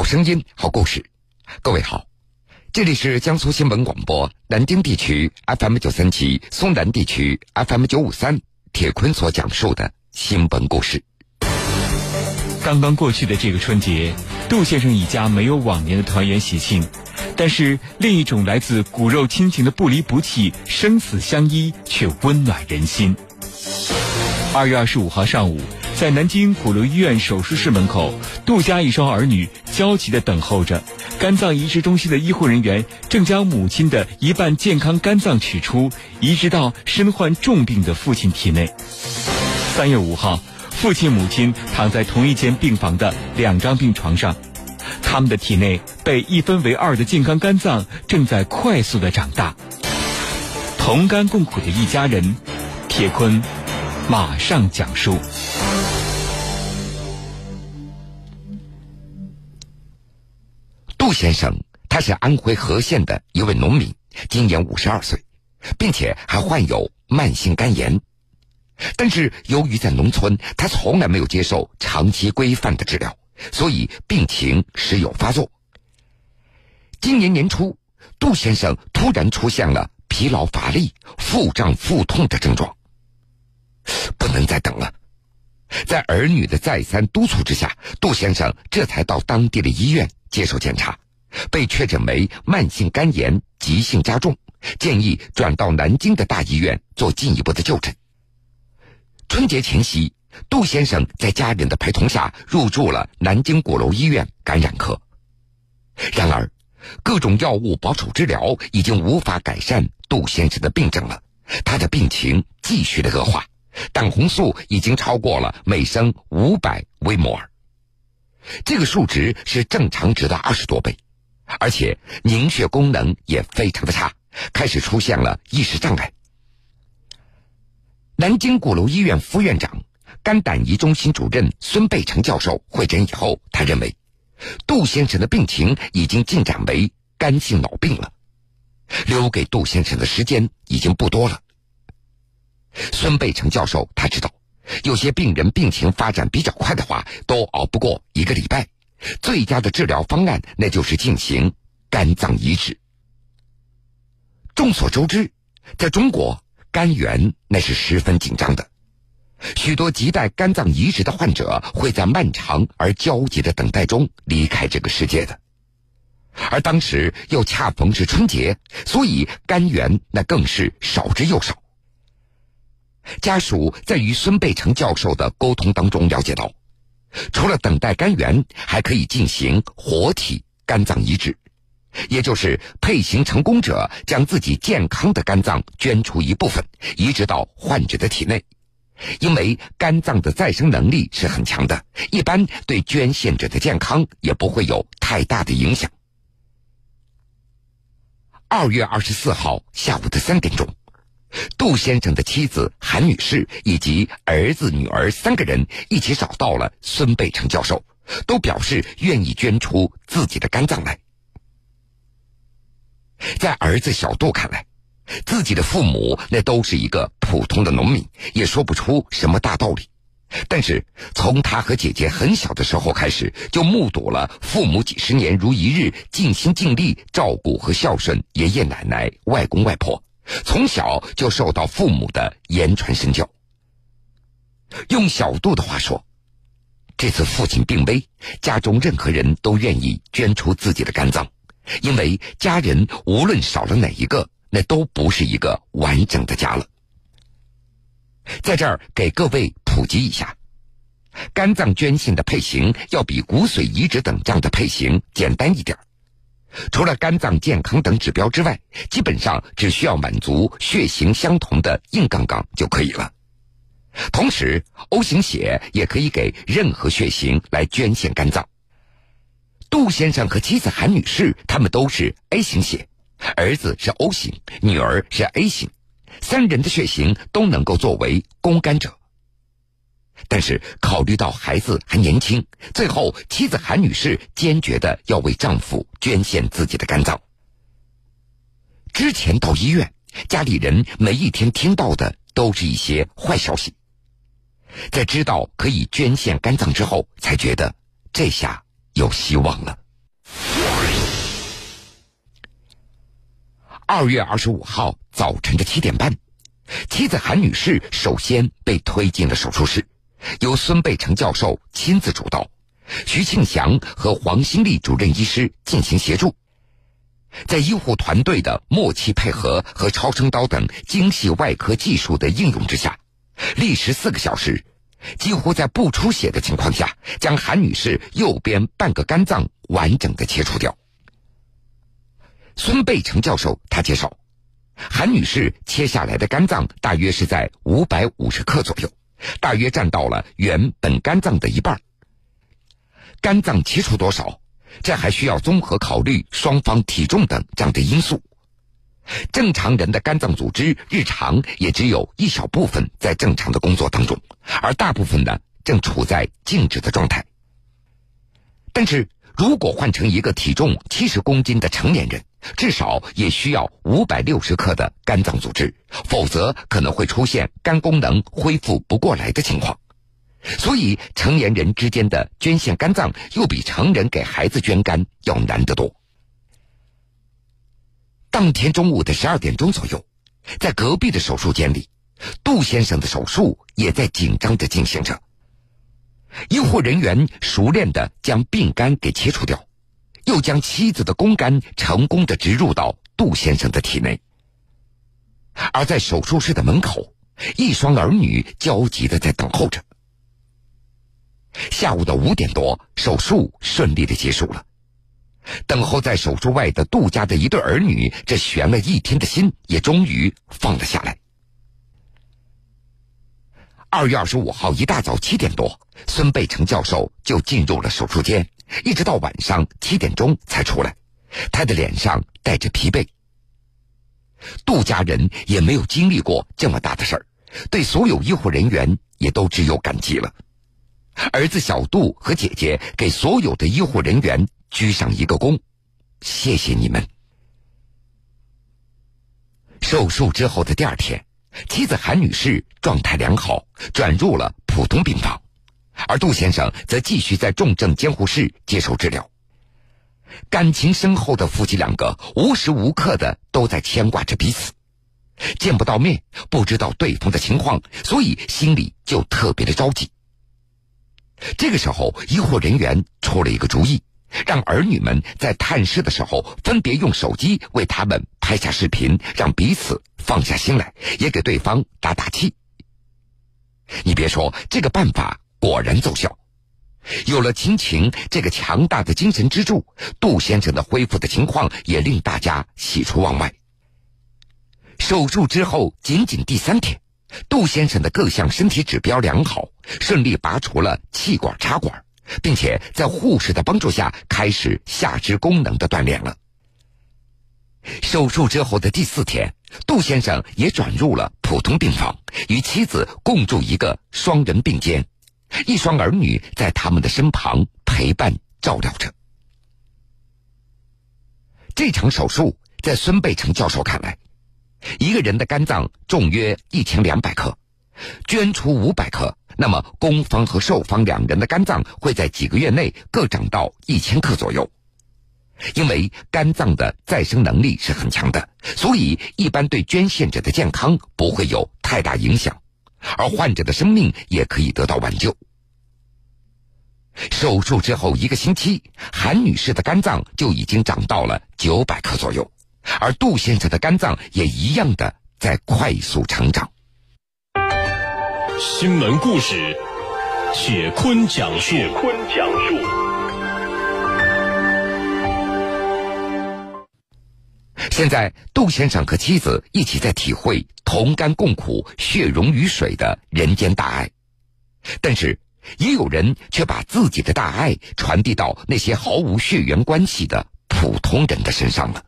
好声音，好故事。各位好，这里是江苏新闻广播南京地区 FM 九三七、松南地区 FM 九五三。铁坤所讲述的新闻故事。刚刚过去的这个春节，杜先生一家没有往年的团圆喜庆，但是另一种来自骨肉亲情的不离不弃、生死相依，却温暖人心。二月二十五号上午。在南京鼓楼医院手术室门口，杜家一双儿女焦急地等候着。肝脏移植中心的医护人员正将母亲的一半健康肝脏取出，移植到身患重病的父亲体内。三月五号，父亲母亲躺在同一间病房的两张病床上，他们的体内被一分为二的健康肝脏正在快速的长大。同甘共苦的一家人，铁坤马上讲述。杜先生，他是安徽和县的一位农民，今年五十二岁，并且还患有慢性肝炎。但是由于在农村，他从来没有接受长期规范的治疗，所以病情时有发作。今年年初，杜先生突然出现了疲劳乏力、腹胀腹痛的症状，不能再等了。在儿女的再三督促之下，杜先生这才到当地的医院接受检查，被确诊为慢性肝炎急性加重，建议转到南京的大医院做进一步的就诊。春节前夕，杜先生在家人的陪同下入住了南京鼓楼医院感染科。然而，各种药物保守治疗已经无法改善杜先生的病症了，他的病情继续的恶化。胆红素已经超过了每升五百微摩尔，这个数值是正常值的二十多倍，而且凝血功能也非常的差，开始出现了意识障碍。南京鼓楼医院副院长、肝胆胰中心主任孙贝成教授会诊以后，他认为，杜先生的病情已经进展为肝性脑病了，留给杜先生的时间已经不多了。孙贝成教授他知道，有些病人病情发展比较快的话，都熬不过一个礼拜。最佳的治疗方案，那就是进行肝脏移植。众所周知，在中国，肝源那是十分紧张的，许多亟待肝脏移植的患者会在漫长而焦急的等待中离开这个世界的。而当时又恰逢是春节，所以肝源那更是少之又少。家属在与孙贝成教授的沟通当中了解到，除了等待肝源，还可以进行活体肝脏移植，也就是配型成功者将自己健康的肝脏捐出一部分，移植到患者的体内。因为肝脏的再生能力是很强的，一般对捐献者的健康也不会有太大的影响。二月二十四号下午的三点钟。杜先生的妻子韩女士以及儿子、女儿三个人一起找到了孙贝成教授，都表示愿意捐出自己的肝脏来。在儿子小杜看来，自己的父母那都是一个普通的农民，也说不出什么大道理。但是从他和姐姐很小的时候开始，就目睹了父母几十年如一日尽心尽力照顾和孝顺爷爷奶奶、外公外婆。从小就受到父母的言传身教。用小杜的话说，这次父亲病危，家中任何人都愿意捐出自己的肝脏，因为家人无论少了哪一个，那都不是一个完整的家了。在这儿给各位普及一下，肝脏捐献的配型要比骨髓移植等这样的配型简单一点。除了肝脏健康等指标之外，基本上只需要满足血型相同的硬杠杠就可以了。同时，O 型血也可以给任何血型来捐献肝脏。杜先生和妻子韩女士他们都是 A 型血，儿子是 O 型，女儿是 A 型，三人的血型都能够作为供肝者。但是考虑到孩子还年轻最后妻子韩女士坚决的要为丈夫捐献自己的肝脏。之前到医院家里人每一天听到的都是一些坏消息。在知道可以捐献肝脏之后才觉得这下有希望了。二月二十五号早晨的七点半妻子韩女士首先被推进了手术室。由孙贝成教授亲自主导，徐庆祥和黄新丽主任医师进行协助。在医护团队的默契配合和超声刀等精细外科技术的应用之下，历时四个小时，几乎在不出血的情况下，将韩女士右边半个肝脏完整的切除掉。孙贝成教授他介绍，韩女士切下来的肝脏大约是在五百五十克左右，大约占到了原本肝脏的一半。肝脏切除多少？这还需要综合考虑双方体重等这样的因素。正常人的肝脏组织日常也只有一小部分在正常的工作当中，而大部分呢正处在静止的状态。但是如果换成一个体重七十公斤的成年人，至少也需要五百六十克的肝脏组织，否则可能会出现肝功能恢复不过来的情况。所以，成年人之间的捐献肝脏又比成人给孩子捐肝要难得多。当天中午的十二点钟左右，在隔壁的手术间里，杜先生的手术也在紧张的进行着。医护人员熟练的将病肝给切除掉，又将妻子的公肝成功的植入到杜先生的体内。而在手术室的门口，一双儿女焦急的在等候着。下午的五点多，手术顺利的结束了。等候在手术外的杜家的一对儿女，这悬了一天的心也终于放了下来。二月二十五号一大早七点多，孙贝成教授就进入了手术间，一直到晚上七点钟才出来。他的脸上带着疲惫。杜家人也没有经历过这么大的事儿，对所有医护人员也都只有感激了。儿子小杜和姐姐给所有的医护人员鞠上一个躬，谢谢你们。手术之后的第二天，妻子韩女士状态良好，转入了普通病房，而杜先生则继续在重症监护室接受治疗。感情深厚的夫妻两个无时无刻的都在牵挂着彼此，见不到面，不知道对方的情况，所以心里就特别的着急。这个时候，医护人员出了一个主意，让儿女们在探视的时候分别用手机为他们拍下视频，让彼此放下心来，也给对方打打气。你别说，这个办法果然奏效。有了亲情这个强大的精神支柱，杜先生的恢复的情况也令大家喜出望外。手术之后仅仅第三天。杜先生的各项身体指标良好，顺利拔除了气管插管，并且在护士的帮助下开始下肢功能的锻炼了。手术之后的第四天，杜先生也转入了普通病房，与妻子共住一个双人病间，一双儿女在他们的身旁陪伴照料着。这场手术在孙贝成教授看来。一个人的肝脏重约一千两百克，捐出五百克，那么供方和受方两人的肝脏会在几个月内各长到一千克左右。因为肝脏的再生能力是很强的，所以一般对捐献者的健康不会有太大影响，而患者的生命也可以得到挽救。手术之后一个星期，韩女士的肝脏就已经长到了九百克左右。而杜先生的肝脏也一样的在快速成长。新闻故事，雪坤讲述。雪坤讲述。现在，杜先生和妻子一起在体会同甘共苦、血溶于水的人间大爱，但是，也有人却把自己的大爱传递到那些毫无血缘关系的普通人的身上了。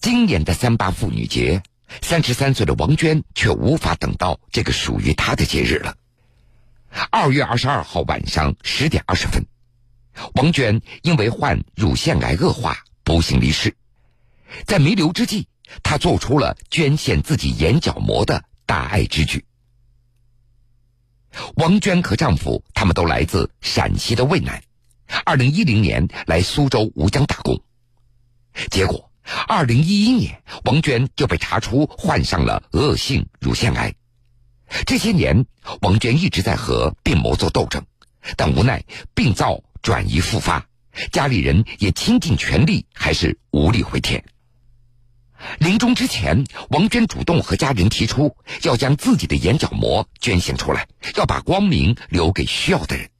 今年的三八妇女节，三十三岁的王娟却无法等到这个属于她的节日了。二月二十二号晚上十点二十分，王娟因为患乳腺癌恶化，不幸离世。在弥留之际，她做出了捐献自己眼角膜的大爱之举。王娟和丈夫他们都来自陕西的渭南。二零一零年来苏州吴江打工，结果，二零一一年，王娟就被查出患上了恶性乳腺癌。这些年，王娟一直在和病魔做斗争，但无奈病灶转移复发，家里人也倾尽全力，还是无力回天。临终之前，王娟主动和家人提出要将自己的眼角膜捐献出来，要把光明留给需要的人。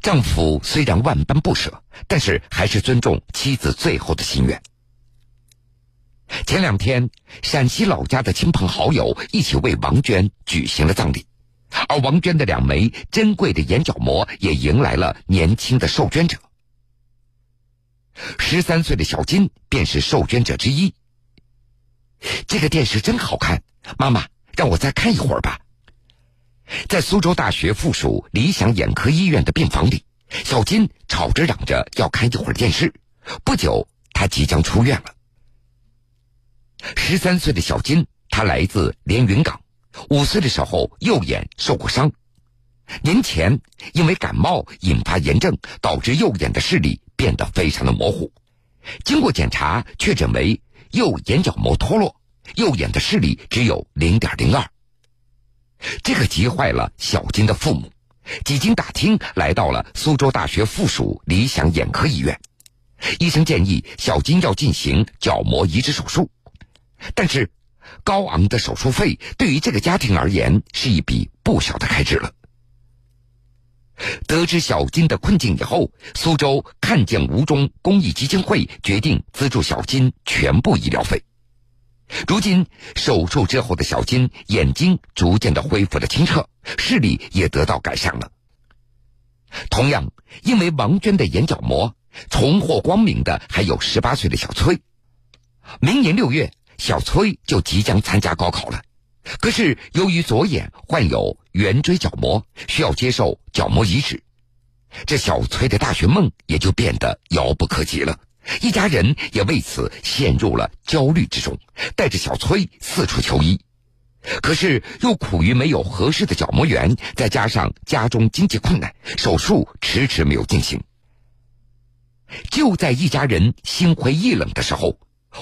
丈夫虽然万般不舍，但是还是尊重妻子最后的心愿。前两天，陕西老家的亲朋好友一起为王娟举行了葬礼，而王娟的两枚珍贵的眼角膜也迎来了年轻的受捐者。十三岁的小金便是受捐者之一。这个电视真好看，妈妈让我再看一会儿吧。在苏州大学附属理想眼科医院的病房里，小金吵着嚷着要看一会儿电视。不久，他即将出院了。十三岁的小金，他来自连云港，五岁的时候右眼受过伤，年前因为感冒引发炎症，导致右眼的视力变得非常的模糊。经过检查，确诊为右眼角膜脱落，右眼的视力只有零点零二。这可急坏了小金的父母，几经打听，来到了苏州大学附属理想眼科医院。医生建议小金要进行角膜移植手术，但是高昂的手术费对于这个家庭而言是一笔不小的开支了。得知小金的困境以后，苏州看见吴中公益基金会决定资助小金全部医疗费。如今手术之后的小金眼睛逐渐的恢复了清澈，视力也得到改善了。同样，因为王娟的眼角膜重获光明的还有十八岁的小崔。明年六月，小崔就即将参加高考了，可是由于左眼患有圆锥角膜，需要接受角膜移植，这小崔的大学梦也就变得遥不可及了。一家人也为此陷入了焦虑之中，带着小崔四处求医，可是又苦于没有合适的角膜源，再加上家中经济困难，手术迟迟没有进行。就在一家人心灰意冷的时候，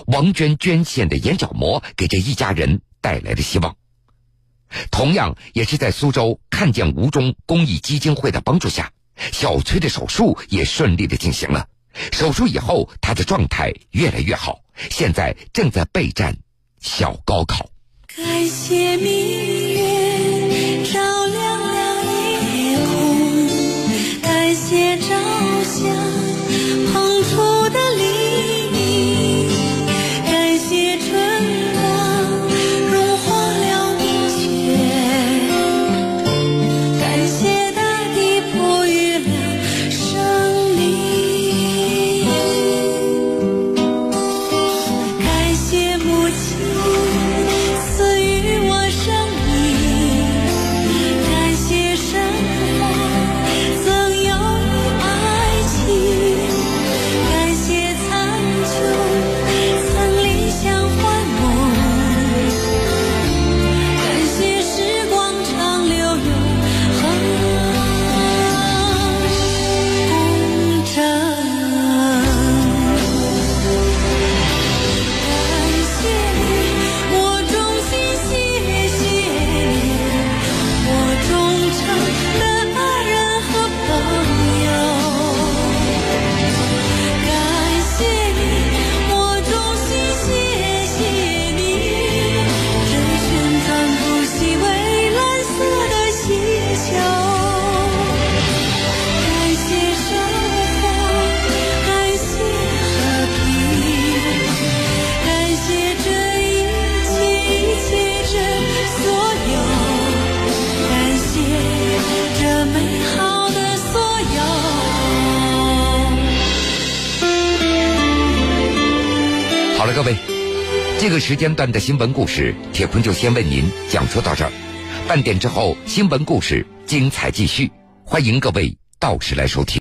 王娟捐献的眼角膜给这一家人带来的希望。同样也是在苏州看见吴中公益基金会的帮助下，小崔的手术也顺利的进行了。手术以后，他的状态越来越好，现在正在备战小高考。感谢你这个时间段的新闻故事，铁坤就先为您讲述到这儿。半点之后，新闻故事精彩继续，欢迎各位到时来收听。